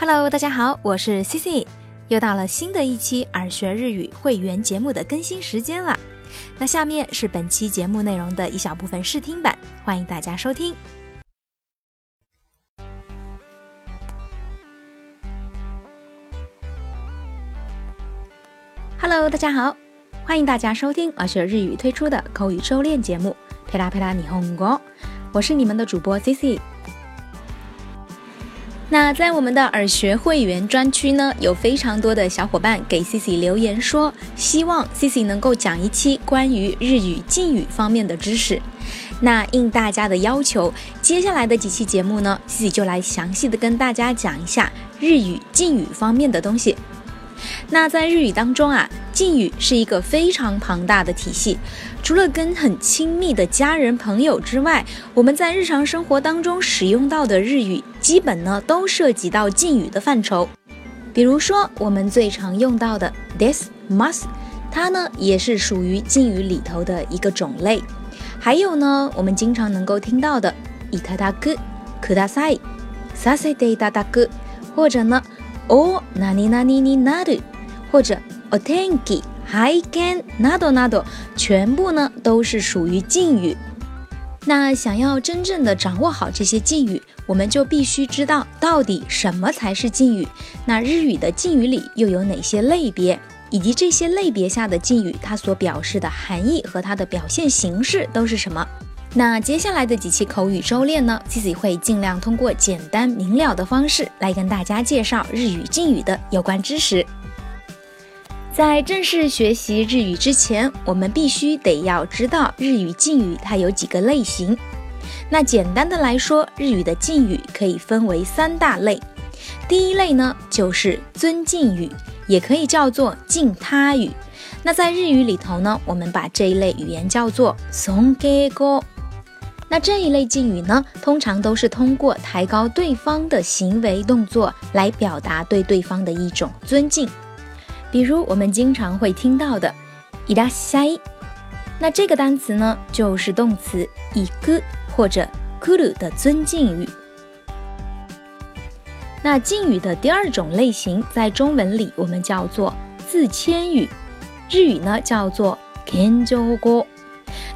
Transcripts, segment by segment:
Hello，大家好，我是 Cici，又到了新的一期耳学日语会员节目的更新时间了。那下面是本期节目内容的一小部分试听版，欢迎大家收听。Hello，大家好，欢迎大家收听耳学日语推出的口语周练节目《佩拉佩拉你红国》，我是你们的主播 Cici。那在我们的耳学会员专区呢，有非常多的小伙伴给 C C 留言说，希望 C C 能够讲一期关于日语敬语方面的知识。那应大家的要求，接下来的几期节目呢，C C 就来详细的跟大家讲一下日语敬语方面的东西。那在日语当中啊，敬语是一个非常庞大的体系。除了跟很亲密的家人朋友之外，我们在日常生活当中使用到的日语，基本呢都涉及到敬语的范畴。比如说，我们最常用到的 this must，它呢也是属于敬语里头的一个种类。还有呢，我们经常能够听到的いただく、ください、させていただく，或者呢。お何々になる， 或者お天気、はいけんなどなど，全部呢都是属于敬语。那想要真正的掌握好这些敬语，我们就必须知道到底什么才是敬语。那日语的敬语里又有哪些类别，以及这些类别下的敬语它所表示的含义和它的表现形式都是什么？那接下来的几期口语周练呢，Cici 会尽量通过简单明了的方式来跟大家介绍日语敬语的有关知识。 在正式学习日语之前，我们必须得要知道日语敬语它有几个类型。那简单的来说，日语的敬语可以分为三大类。第一类呢，就是尊敬语，也可以叫做敬他语。那在日语里头呢，我们把这一类语言叫做松给哥。那这一类敬语呢，通常都是通过抬高对方的行为动作来表达对对方的一种尊敬。比如我们经常会听到的“いらっしゃい”，那这个单词呢，就是动词“行く”或者“来る”的尊敬语。那敬语的第二种类型，在中文里我们叫做自谦语，日语呢叫做“谦就語”。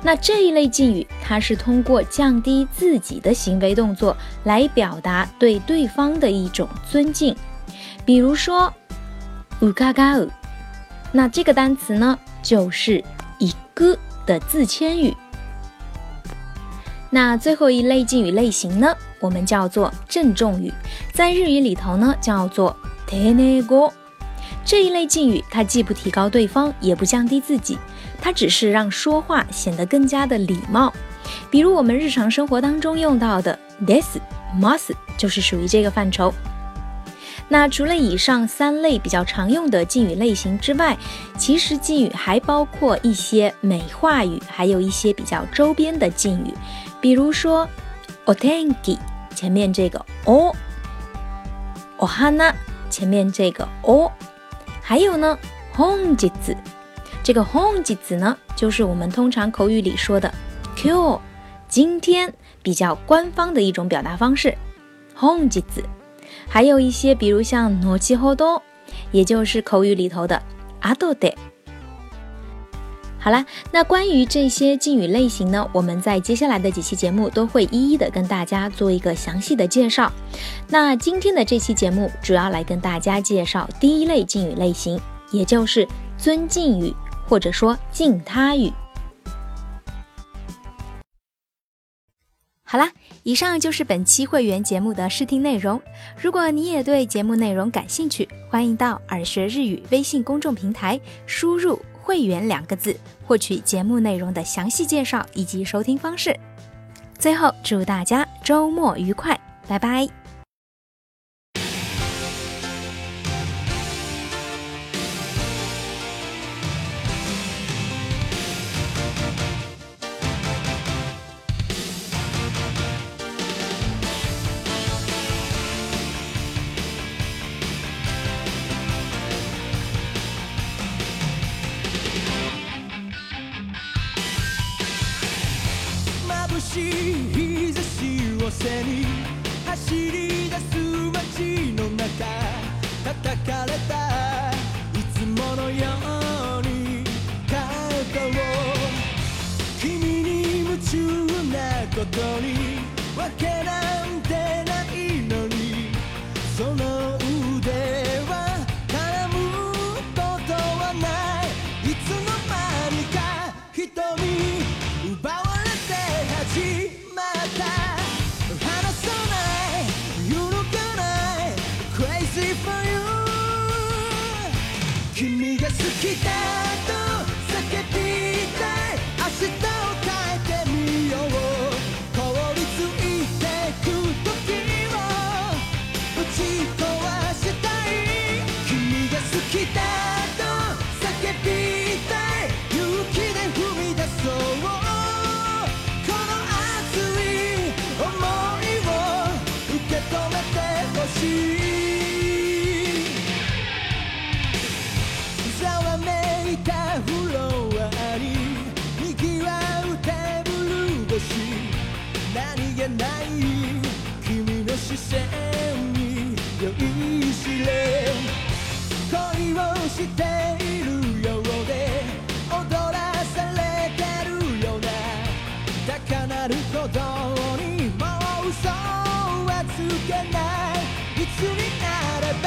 那这一类敬语，它是通过降低自己的行为动作来表达对对方的一种尊敬。比如说， うかがう，那这个单词呢，就是一个的自谦语。那最后一类敬语类型呢，我们叫做郑重语，在日语里头呢叫做丁寧語。这一类敬语，它既不提高对方，也不降低自己。它只是让说话显得更加的礼貌，比如我们日常生活当中用到的 this must 就是属于这个范畴。 那除了以上三类比较常用的敬语类型之外，其实敬语还包括一些美化语，还有一些比较周边的敬语，比如说 otenki 前面这个 o，ohana 前面这个 o，还有呢 h o n j i z。这个 home 子呢，就是我们通常口语里说的 Q，今天比较官方的一种表达方式。home 子，还有一些比如像 no chi ho do，也就是口语里头的 ado de。好啦，那关于这些敬语类型呢，我们在接下来的几期节目都会一一的跟大家做一个详细的介绍。那今天的这期节目主要来跟大家介绍第一类敬语类型，也就是尊敬语。或者说敬他语。好啦，以上就是本期会员节目的试听内容。如果你也对节目内容感兴趣，欢迎到耳学日语微信公众平台输入“会员”两个字，获取节目内容的详细介绍以及收听方式。最后，祝大家周末愉快，拜拜。しい日差しを背に走り出す街の中叩かれたいつものように肩を君に夢中なことにわけなんてない。が好視線に酔いしれ恋をしているようで踊らされてるような高鳴る鼓動にもう嘘はつけないいつになれば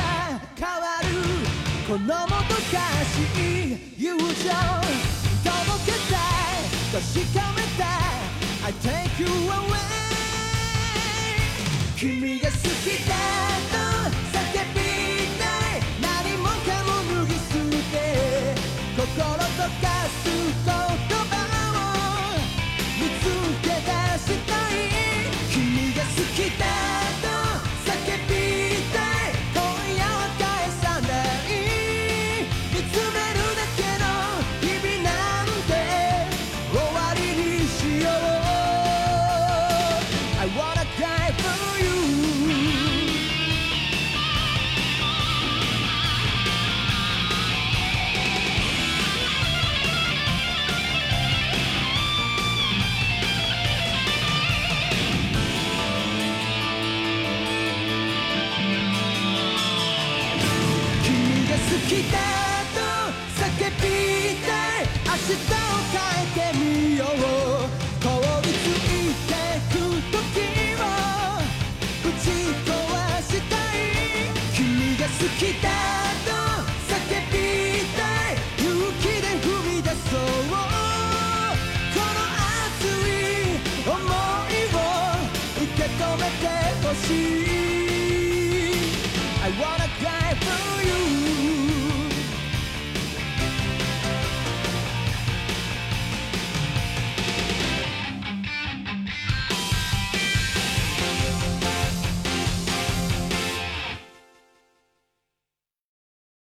変わるこのもどかしい友情届けたい確かめたい I take you away. 君が好きだきだと叫びたい明日を変えてみよう。凍りついてく時をぶち壊したい。君が好きだ。